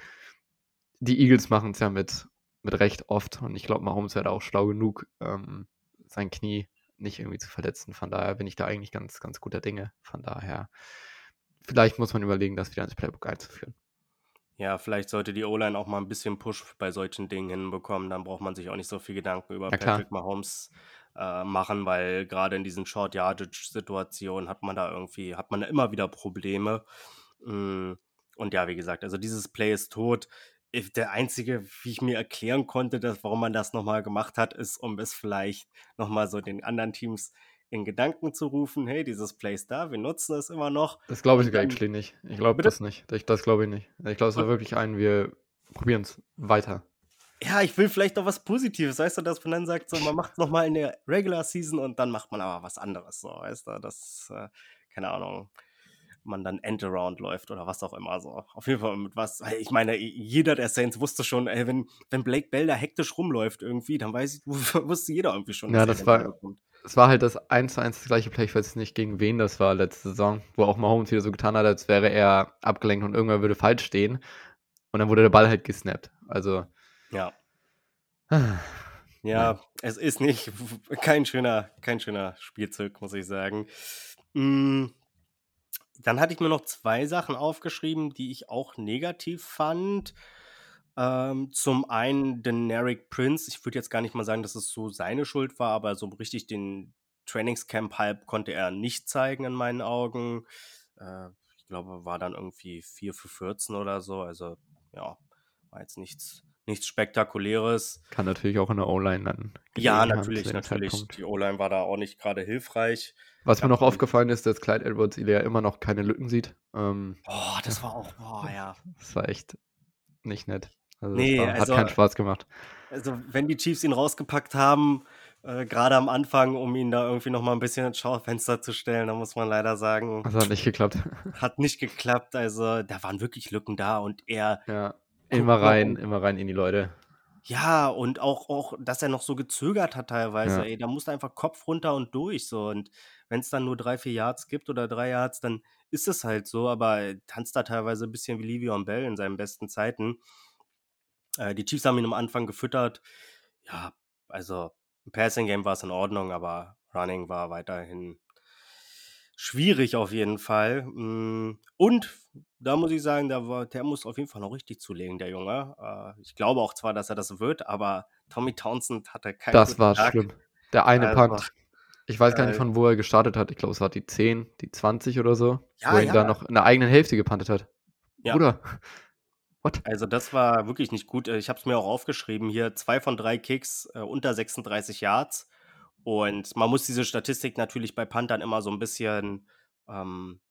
die Eagles machen es ja mit, mit Recht oft. Und ich glaube, Mahomes wäre da auch schlau genug, ähm, sein Knie nicht irgendwie zu verletzen. Von daher bin ich da eigentlich ganz, ganz guter Dinge. Von daher, vielleicht muss man überlegen, das wieder ins Playbook einzuführen. Ja, vielleicht sollte die O-Line auch mal ein bisschen Push bei solchen Dingen hinbekommen. Dann braucht man sich auch nicht so viel Gedanken über Ja, klar. Patrick Mahomes äh, machen, weil gerade in diesen Short Yardage Situationen hat man da irgendwie, hat man da immer wieder Probleme. Mm, Und ja, wie gesagt, also dieses Play ist tot. Der einzige, wie ich mir erklären konnte, dass, warum man das nochmal gemacht hat, ist, um es vielleicht nochmal so den anderen Teams in Gedanken zu rufen, hey, dieses Play ist da, wir nutzen es immer noch. Das glaube ich dann- actually nicht. Ich glaube das nicht. Ich, das glaube ich nicht. Ich glaube, es war wirklich ein, wir probieren es weiter. ja, ich will vielleicht auch was Positives, weißt du, dass man dann sagt, so, man macht es nochmal in der Regular Season und dann macht man aber was anderes, so, weißt du, das, äh, keine Ahnung, man dann End-Around läuft oder was auch immer, so. Auf jeden Fall mit was, ich meine, jeder der Saints wusste schon, ey, wenn, wenn Blake Bell da hektisch rumläuft irgendwie, dann weiß ich, wusste jeder irgendwie schon, Ja, das war-. Es war halt das 1 zu 1 das gleiche Play. Ich weiß nicht, gegen wen das war letzte Saison, wo auch Mahomes wieder so getan hat, als wäre er abgelenkt und irgendwer würde falsch stehen. Und dann wurde der Ball halt gesnappt. Also. Ja. Ja, es ist nicht kein schöner, kein schöner Spielzug, muss ich sagen. Dann hatte ich mir noch zwei Sachen aufgeschrieben, die ich auch negativ fand. Ähm, zum einen den Eric Prince. Ich würde jetzt gar nicht mal sagen, dass es so seine Schuld war, aber so richtig den Trainingscamp-Hype konnte er nicht zeigen in meinen Augen. Äh, ich glaube, war dann irgendwie 4 für 14 oder so. Also, ja, war jetzt nichts, nichts Spektakuläres. Kann natürlich auch in der O-Line dann. Ja, natürlich, natürlich. Zeitpunkt. Die O-Line war da auch nicht gerade hilfreich. Was mir noch aufgefallen ist, dass Clyde Edwards Ilea immer noch keine Lücken sieht. Ähm, oh, das war auch, boah, ja. Das war echt nicht nett. Also, nee, war, also, hat keinen Spaß gemacht. Also, wenn die Chiefs ihn rausgepackt haben, äh, gerade am Anfang, um ihn da irgendwie noch mal ein bisschen ins Schaufenster zu stellen, da muss man leider sagen. Das hat nicht geklappt. Hat nicht geklappt. Also, da waren wirklich Lücken da und er. Ja, immer rein, immer rein in die Leute. Ja, und auch, auch, dass er noch so gezögert hat teilweise. Ja. Ey, da musste einfach Kopf runter und durch. So. Und wenn es dann nur drei, vier Yards gibt oder drei Yards, dann ist es halt so. Aber er tanzt da teilweise ein bisschen wie Livion Bell in seinen besten Zeiten. Äh, die Chiefs haben ihn am Anfang gefüttert. Ja, also im Passing Game war es in Ordnung, aber Running war weiterhin schwierig auf jeden Fall. Mm, und da muss ich sagen, der, war, der muss auf jeden Fall noch richtig zulegen, der Junge. Äh, ich glaube auch zwar, dass er das wird, aber Tommy Townsend hatte keinen Das war Tag. schlimm. Der eine also, Punt. Ich weiß gar nicht, von wo er gestartet hat. Ich glaube, es war die 10, die 20 oder so. Ja, wo er ja. da noch in der eigenen Hälfte gepantet hat. Ja. Bruder. What? Also das war wirklich nicht gut. Ich habe es mir auch aufgeschrieben hier. Zwei von drei Kicks äh, unter 36 Yards. Und man muss diese Statistik natürlich bei Panthern immer so ein bisschen, ähm,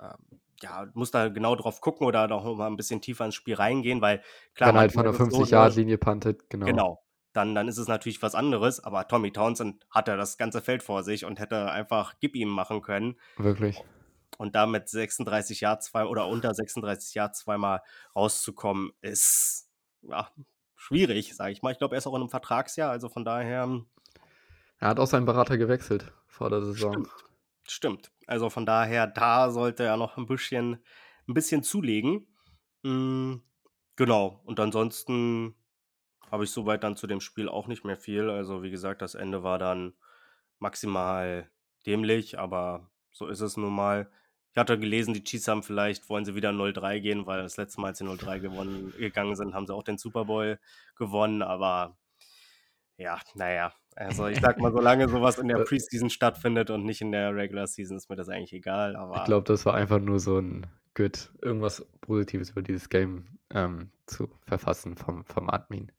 ähm, ja, muss da genau drauf gucken oder noch mal ein bisschen tiefer ins Spiel reingehen, weil klar. Wenn halt von der 50-Yard-Linie pantet, genau. Genau. Dann, dann ist es natürlich was anderes, aber Tommy Townsend hatte das ganze Feld vor sich und hätte einfach Gib ihm machen können. Wirklich und damit 36 Jahre zwei oder unter 36 Jahre zweimal rauszukommen, ist ja, schwierig, sage ich mal. Ich glaube, er ist auch in einem Vertragsjahr, also von daher. Er hat auch seinen Berater gewechselt vor der Saison. Stimmt. Stimmt. Also von daher, da sollte er noch ein bisschen, ein bisschen zulegen. Mhm, genau. Und ansonsten habe ich soweit dann zu dem Spiel auch nicht mehr viel. Also wie gesagt, das Ende war dann maximal dämlich, aber so ist es nun mal. Ich hatte gelesen, die Chiefs haben vielleicht, wollen sie wieder 0-3 gehen, weil das letzte Mal, als sie 0-3 gewonnen, gegangen sind, haben sie auch den Super Bowl gewonnen, aber ja, naja, also ich sag mal, solange sowas in der Preseason stattfindet und nicht in der Regular Season, ist mir das eigentlich egal. Ich glaube, das war einfach nur so ein Good, irgendwas Positives über dieses Game ähm, zu verfassen vom, vom Admin.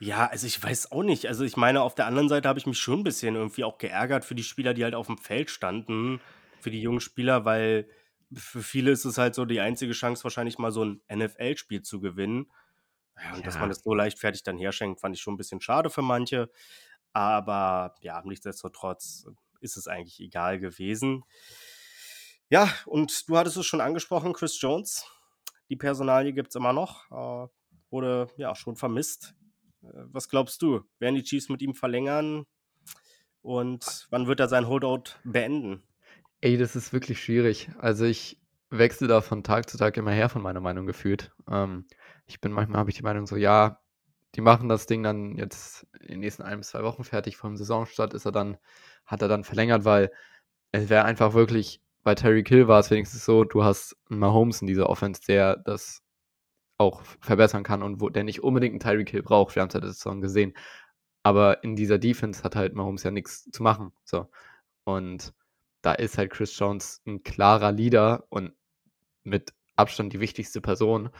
Ja, also ich weiß auch nicht. Also ich meine, auf der anderen Seite habe ich mich schon ein bisschen irgendwie auch geärgert für die Spieler, die halt auf dem Feld standen für die jungen Spieler, weil für viele ist es halt so die einzige Chance, wahrscheinlich mal so ein NFL-Spiel zu gewinnen. Ja, und ja. dass man das so leichtfertig dann herschenkt, fand ich schon ein bisschen schade für manche. Aber ja, nichtsdestotrotz ist es eigentlich egal gewesen. Ja, und du hattest es schon angesprochen, Chris Jones. Die Personalie gibt es immer noch. Äh, wurde ja schon vermisst. Äh, was glaubst du? Werden die Chiefs mit ihm verlängern? Und wann wird er sein Holdout beenden? Ey, das ist wirklich schwierig. Also ich wechsle da von Tag zu Tag immer her von meiner Meinung gefühlt. Ähm, ich bin manchmal habe ich die Meinung so, ja, die machen das Ding dann jetzt in den nächsten ein zwei Wochen fertig vom Saisonstart, ist er dann, hat er dann verlängert, weil es wäre einfach wirklich, bei Terry Kill war es wenigstens so, du hast einen Mahomes in dieser Offense, der das auch verbessern kann und wo der nicht unbedingt einen Tyreek Hill braucht. Wir haben es ja der Saison gesehen. Aber in dieser Defense hat halt Mahomes ja nichts zu machen. So. Und da ist halt Chris Jones ein klarer Leader und mit Abstand die wichtigste Person.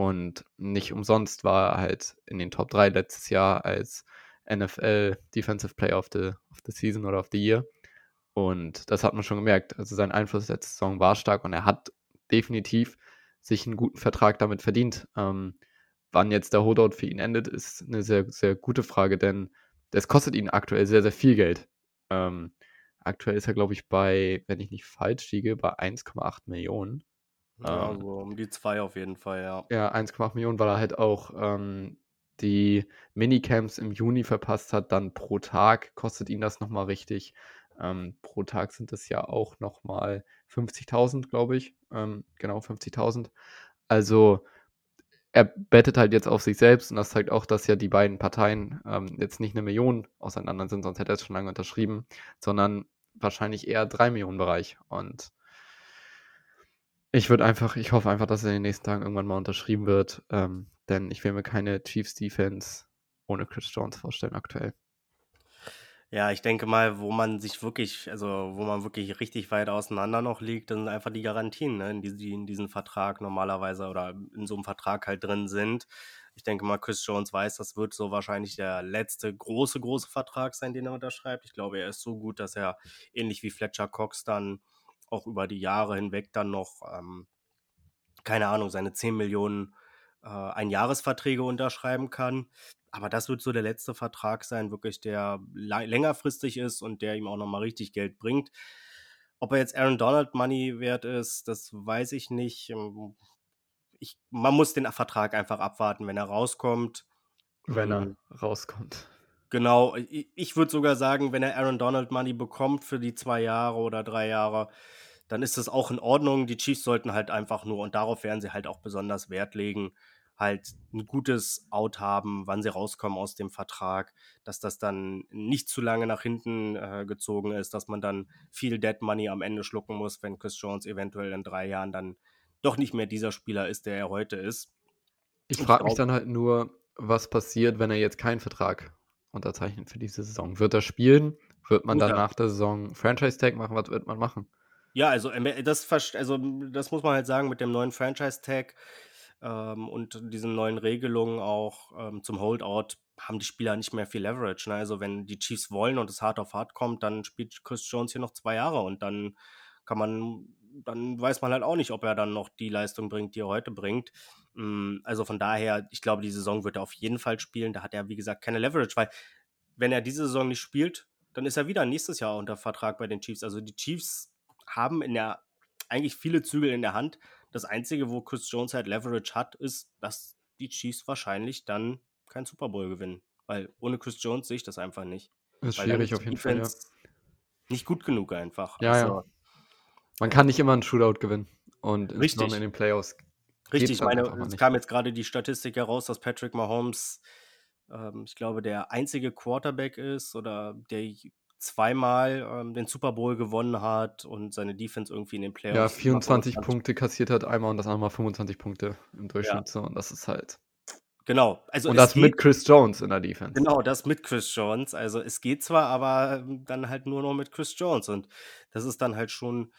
Und nicht umsonst war er halt in den Top 3 letztes Jahr als NFL Defensive Player of the, of the Season oder of the Year. Und das hat man schon gemerkt. Also sein Einfluss letzte Saison war stark und er hat definitiv sich einen guten Vertrag damit verdient. Ähm, wann jetzt der Holdout für ihn endet, ist eine sehr, sehr gute Frage, denn das kostet ihn aktuell sehr, sehr viel Geld. Ähm, Aktuell ist er, glaube ich, bei, wenn ich nicht falsch liege, bei 1,8 Millionen. Ja, ähm, so um die zwei auf jeden Fall, ja. Ja, 1,8 Millionen, weil er halt auch ähm, die Minicamps im Juni verpasst hat. Dann pro Tag kostet ihn das nochmal richtig. Ähm, pro Tag sind das ja auch nochmal 50.000, glaube ich. Ähm, genau, 50.000. Also er bettet halt jetzt auf sich selbst und das zeigt auch, dass ja die beiden Parteien ähm, jetzt nicht eine Million auseinander sind, sonst hätte er es schon lange unterschrieben, sondern wahrscheinlich eher drei Millionen Bereich. Und ich würde einfach, ich hoffe einfach, dass er in den nächsten Tagen irgendwann mal unterschrieben wird, ähm, denn ich will mir keine Chiefs Defense ohne Chris Jones vorstellen aktuell. Ja, ich denke mal, wo man sich wirklich also, wo man wirklich richtig weit auseinander noch liegt, sind einfach die Garantien, ne, die die in diesem Vertrag normalerweise oder in so 'nem Vertrag halt drin sind. Ich denke mal, Chris Jones weiß, das wird so wahrscheinlich der letzte große, große Vertrag sein, den er unterschreibt. Ich glaube, er ist so gut, dass er ähnlich wie Fletcher Cox dann auch über die Jahre hinweg dann noch, ähm, keine Ahnung, seine 10 Millionen äh, Einjahresverträge unterschreiben kann. Aber das wird so der letzte Vertrag sein, wirklich, der längerfristig ist und der ihm auch noch mal richtig Geld bringt. Ob er jetzt Aaron Donald Money wert ist, das weiß ich nicht. Ähm, ich man muss den Vertrag einfach abwarten, wenn er rauskommt. Wenn er hm. rauskommt. Genau, ich würde sogar sagen, wenn er Aaron Donald Money bekommt für die zwei Jahre oder drei Jahre, dann ist das auch in Ordnung. Die Chiefs sollten halt einfach nur und darauf werden sie halt auch besonders Wert legen, halt ein gutes Out haben, wann sie rauskommen aus dem Vertrag, dass das dann nicht zu lange nach hinten, äh, gezogen ist, dass man dann viel Dead Money am Ende schlucken muss, wenn Chris Jones eventuell in drei Jahren dann doch nicht mehr dieser Spieler ist, der er heute ist. Ich frage mich dann halt nur, was passiert, wenn er jetzt keinen Vertrag unterzeichnet für diese Saison? Wird er spielen? Wird man dann nach der Saison Franchise-Tag machen? Was wird man machen? Ja, also, ähm, das also, das muss man halt sagen mit dem neuen Franchise-Tag ähm, und diesen neuen Regelungen auch ähm, zum Holdout haben die Spieler nicht mehr viel Leverage. Ne? Also wenn die Chiefs wollen und es hart auf hart kommt, dann spielt Chris Jones hier noch zwei Jahre und dann kann man, dann weiß man halt auch nicht, ob er dann noch die Leistung bringt, die er heute bringt. Hm, also von daher, ich glaube, die Saison wird er auf jeden Fall spielen. Da hat er, wie gesagt, keine Leverage, weil wenn er diese Saison nicht spielt, dann ist er wieder nächstes Jahr unter Vertrag bei den Chiefs. Also die Chiefs haben in der eigentlich viele Zügel in der Hand. Das Einzige, wo Chris Jones halt Leverage hat, ist, dass die Chiefs wahrscheinlich dann kein Super Bowl gewinnen. Weil ohne Chris Jones sehe ich das einfach nicht. Das ist Weil schwierig auf jeden Fall, ja. Nicht gut genug einfach. Ja, also, ja. Man kann nicht immer einen Shootout gewinnen. Und insbesondere in den Playoffs. Richtig, ich meine, es kam jetzt gerade die Statistik heraus, dass Patrick Mahomes, ähm, ich glaube, der einzige Quarterback ist oder der zweimal ähm, den Super Bowl gewonnen hat und seine Defense irgendwie in den Playoffs. Ja, 24 Punkte kassiert hat einmal und das andere Mal 25 Punkte im Durchschnitt. Ja. So, und das ist halt. Genau. Also und das geht, mit Chris Jones in der Defense. Genau, das mit Chris Jones. Also es geht zwar, aber ähm, dann halt nur noch mit Chris Jones. Und das ist dann halt schon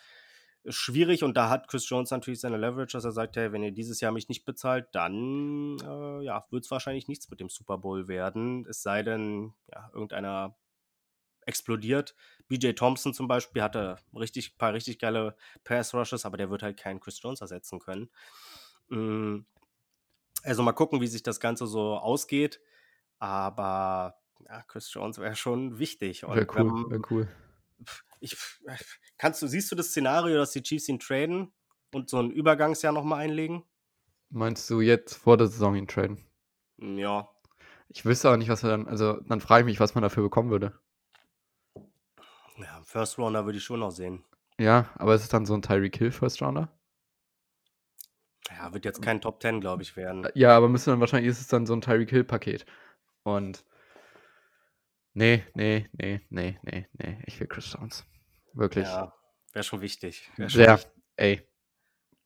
schwierig. Und da hat Chris Jones natürlich seine Leverage, dass er sagt, hey, wenn ihr dieses Jahr mich nicht bezahlt, dann äh, ja, wird es wahrscheinlich nichts mit dem Super Bowl werden. Es sei denn, ja, irgendeiner explodiert. BJ Thompson zum Beispiel hatte richtig, paar richtig geile Pass-Rushes, aber der wird halt keinen Chris Jones ersetzen können. Mm, also mal gucken, wie sich das Ganze so ausgeht. Aber ja, Chris Jones wäre schon wichtig. Wäre cool, wär cool. Ich, kannst du, siehst du das Szenario, dass die Chiefs ihn traden und so ein Übergangsjahr nochmal einlegen? Meinst du jetzt vor der Saison ihn traden? Ja. Ich wüsste aber nicht, was er dann, also dann frage ich mich, was man dafür bekommen würde. Ja, First Rounder würde ich schon noch sehen. Ja, aber ist es dann so ein Tyreek Hill First Rounder? Ja, wird jetzt kein Top 10, glaube ich, werden. Ja, aber müsste dann wahrscheinlich ist es dann so ein Tyreek Hill Paket. Und nee, nee, nee, nee, nee, nee, ich will Chris Jones. Wirklich. Ja, wäre schon wichtig. Wär schon Sehr, wichtig. ey,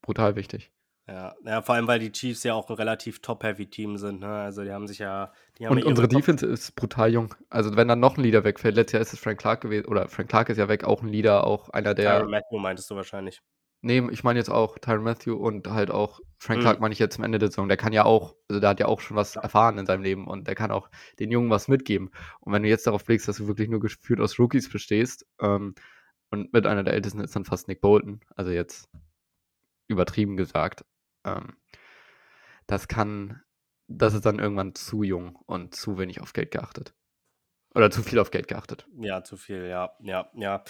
brutal wichtig. Ja, ja, vor allem, weil die Chiefs ja auch ein relativ top-heavy-Team sind. Ne? Also die haben sich ja. Haben und ja unsere Defense ist brutal jung. Also wenn dann noch ein Leader wegfällt, letztes Jahr ist es Frank Clark gewesen, oder Frank Clark ist ja weg, auch ein Leader, auch einer der. Tyron Matthew meintest du wahrscheinlich. Nee, ich meine jetzt auch Tyron Matthew und halt auch Frank mhm. Clark meine ich jetzt zum Ende der Saison. Der kann ja auch, also der hat ja auch schon was erfahren in seinem Leben und der kann auch den Jungen was mitgeben. Und wenn du jetzt darauf blickst, dass du wirklich nur geführt aus Rookies bestehst, ähm, und mit einer der ältesten ist dann fast Nick Bolton, also jetzt übertrieben gesagt, ähm, das kann, das ist dann irgendwann zu jung und zu wenig auf Geld geachtet. Oder zu viel auf Geld geachtet. Ja, zu viel, ja, ja, ja.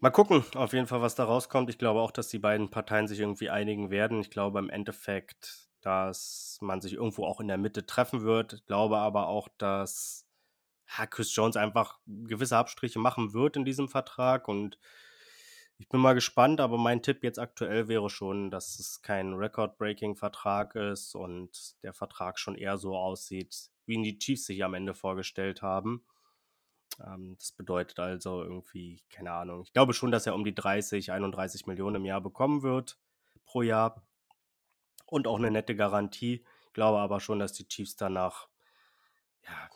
Mal gucken, auf jeden Fall, was da rauskommt. Ich glaube auch, dass die beiden Parteien sich irgendwie einigen werden. Ich glaube im Endeffekt, dass man sich irgendwo auch in der Mitte treffen wird. Ich glaube aber auch, dass ja, Chris Jones einfach gewisse Abstriche machen wird in diesem Vertrag und ich bin mal gespannt, aber mein Tipp jetzt aktuell wäre schon, dass es kein Record-Breaking-Vertrag ist und der Vertrag schon eher so aussieht, wie ihn die Chiefs sich am Ende vorgestellt haben. Ähm, das bedeutet also irgendwie, keine Ahnung, ich glaube schon, dass er um die 30, 31 Millionen im Jahr bekommen wird pro Jahr und auch eine nette Garantie. Ich glaube aber schon, dass die Chiefs danach ja,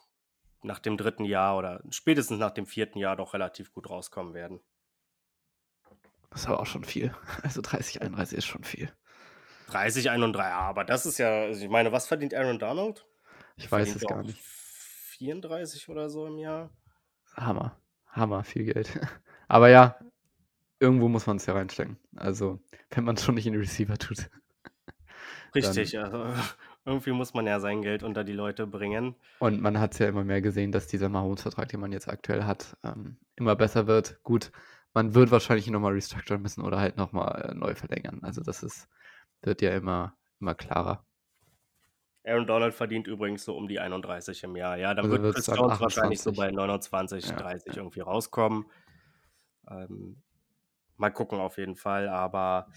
nach dem dritten Jahr oder spätestens nach dem vierten Jahr doch relativ gut rauskommen werden. Das ist aber auch schon viel. Also 30, 31 ist schon viel. 30, 31, aber das ist ja, also ich meine, was verdient Aaron Donald? Ich weiß es gar nicht. 34 oder so im Jahr. Hammer. Hammer, viel Geld. Aber ja, irgendwo muss man es ja reinstecken. Also, wenn man es schon nicht in die Receiver tut. Richtig, also irgendwie muss man ja sein Geld unter die Leute bringen. Und man hat es ja immer mehr gesehen, dass dieser Mahomes-Vertrag, den man jetzt aktuell hat, ähm, immer besser wird. Gut, man wird wahrscheinlich nochmal restructuren müssen oder halt nochmal äh, neu verlängern. Also das ist, wird ja immer, immer klarer. Aaron Donald verdient übrigens so um die 31 im Jahr. Ja, dann also wird Chris Jones wahrscheinlich so bei 29, ja, 30 irgendwie rauskommen. Ähm, mal gucken auf jeden Fall. Aber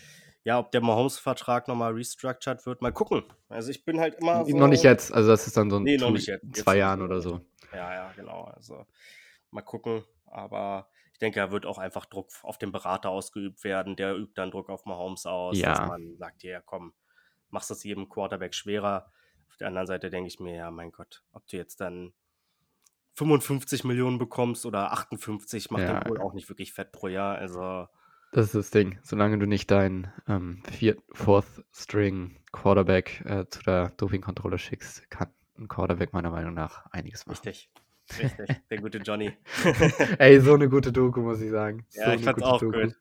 ja, ob der Mahomes-Vertrag nochmal restructured wird, mal gucken. Also ich bin halt immer so Noch nicht jetzt. Also das ist dann so ein nee, noch zwei jetzt Jahren oder so. Ja, ja, genau. Also mal gucken. Aber ich denke, er wird auch einfach Druck auf den Berater ausgeübt werden. Der übt dann Druck auf Mahomes aus, ja. dass man sagt, ja komm, machst es jedem Quarterback schwerer. Auf der anderen Seite denke ich mir, ja, mein Gott, ob du jetzt dann 55 Millionen bekommst oder 58, macht ja. dann wohl auch nicht wirklich fett pro Jahr. Also. Das ist das Ding. Solange du nicht deinen ähm, Fourth String Quarterback äh, zu der Dopingkontrolle schickst, kann ein Quarterback meiner Meinung nach einiges machen. Richtig. Richtig, der gute Johnny. Ey, so eine gute Doku, muss ich sagen. Ja, ich fand's auch Doku. gut.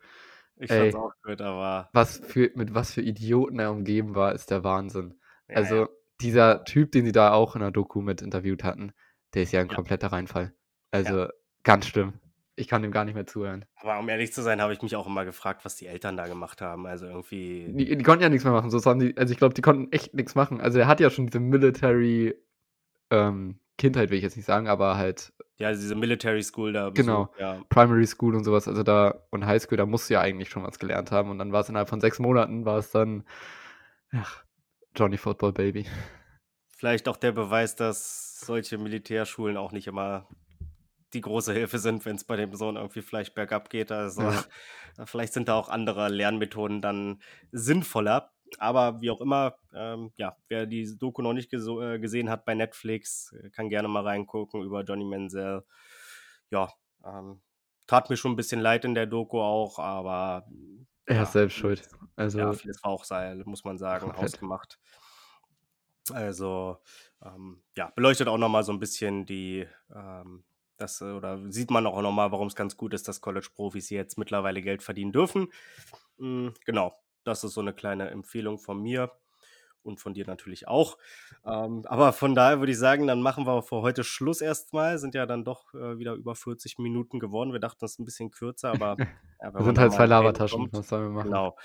Ich Ey, fand's auch gut, aber. Was für, mit was für Idioten er umgeben war, ist der Wahnsinn. Ja, also, ja dieser Typ, den sie da auch in der Doku mit interviewt hatten, der ist ja ein ja. kompletter Reinfall. Also ja. ganz schlimm. Ich kann dem gar nicht mehr zuhören. Aber um ehrlich zu sein, habe ich mich auch immer gefragt, was die Eltern da gemacht haben. Also irgendwie. Die, die konnten ja nichts mehr machen. So haben die, also ich glaube, die konnten echt nichts machen. Also er hat ja schon diese Military ähm, Kindheit, will ich jetzt nicht sagen, aber halt. Ja, also diese Military School da. Genau. Besucht, ja. Primary School und sowas. Also da und High School, da musst du ja eigentlich schon was gelernt haben. Und dann war es innerhalb von sechs Monaten, war es dann. Ach, Johnny Football Baby. Vielleicht auch der Beweis, dass solche Militärschulen auch nicht immer die große Hilfe sind, wenn es bei dem Sohn irgendwie vielleicht bergab geht. Also ja. vielleicht sind da auch andere Lernmethoden dann sinnvoller. Aber wie auch immer, ähm, ja, wer die Doku noch nicht äh, gesehen hat bei Netflix, äh, kann gerne mal reingucken über Johnny Menzel. Ja, ähm, tat mir schon ein bisschen leid in der Doku auch, aber er ja, ist selbst schuld. Also ja, vieles war auch sei, muss man sagen, komplett. ausgemacht. Also ähm, ja, beleuchtet auch nochmal so ein bisschen die, ähm, das, oder sieht man auch nochmal, warum es ganz gut ist, dass College-Profis jetzt mittlerweile Geld verdienen dürfen. Mhm, genau, das ist so eine kleine Empfehlung von mir und von dir natürlich auch. Ähm, aber von daher würde ich sagen, dann machen wir für heute Schluss erstmal. Sind ja dann doch äh, wieder über 40 Minuten geworden. Wir dachten, das ist ein bisschen kürzer, aber. Ja, wir sind halt zwei Labertaschen. Was sollen wir machen? Genau.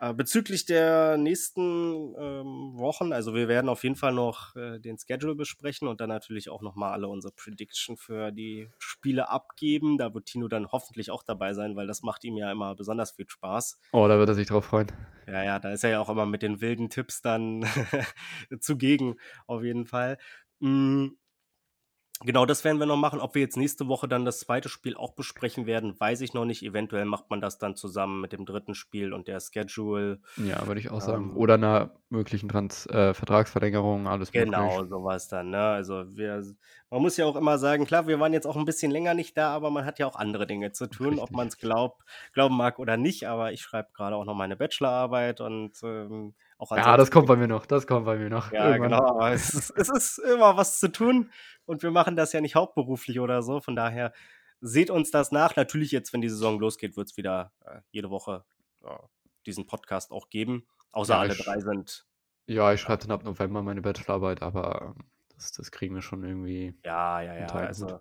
Äh, bezüglich der nächsten ähm, Wochen, also wir werden auf jeden Fall noch äh, den Schedule besprechen und dann natürlich auch nochmal alle unsere Prediction für die Spiele abgeben. Da wird Tino dann hoffentlich auch dabei sein, weil das macht ihm ja immer besonders viel Spaß. Oh, da wird er sich drauf freuen. Ja, ja, da ist er ja auch immer mit den wilden Tipps dann zugegen, auf jeden Fall. Mhm. Genau, das werden wir noch machen. Ob wir jetzt nächste Woche dann das zweite Spiel auch besprechen werden, weiß ich noch nicht. Eventuell macht man das dann zusammen mit dem dritten Spiel und der Schedule. Ja, würde ich auch sagen. Ähm, Oder einer möglichen Trans äh, Vertragsverlängerung, alles Genau, möglich. sowas dann. Ne? Also wir, man muss ja auch immer sagen, klar, wir waren jetzt auch ein bisschen länger nicht da, aber man hat ja auch andere Dinge zu tun, Richtig. ob man es glaubt, glauben mag oder nicht. Aber ich schreibe gerade auch noch meine Bachelorarbeit und ähm, auch Ja, das kommt bei mir noch. Das kommt bei mir noch. Ja, Irgendwann. genau. Es ist, es ist immer was zu tun und wir machen das ja nicht hauptberuflich oder so. Von daher seht uns das nach. Natürlich jetzt, wenn die Saison losgeht, wird es wieder äh, jede Woche äh, diesen Podcast auch geben. Außer ja, alle ich, drei sind. Ja, ich schreibe dann ab November meine Bachelorarbeit, aber das, das kriegen wir schon irgendwie. Ja, ja, ja. Also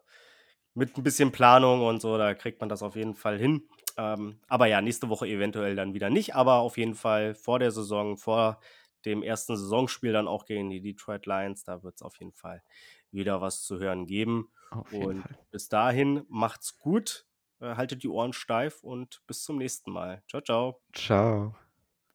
mit ein bisschen Planung und so, da kriegt man das auf jeden Fall hin. Ähm, aber ja, nächste Woche eventuell dann wieder nicht, aber auf jeden Fall vor der Saison, vor dem ersten Saisonspiel dann auch gegen die Detroit Lions, da wird es auf jeden Fall wieder was zu hören geben. Und Fall. bis dahin macht's gut, äh, haltet die Ohren steif und bis zum nächsten Mal. Ciao, ciao. Ciao.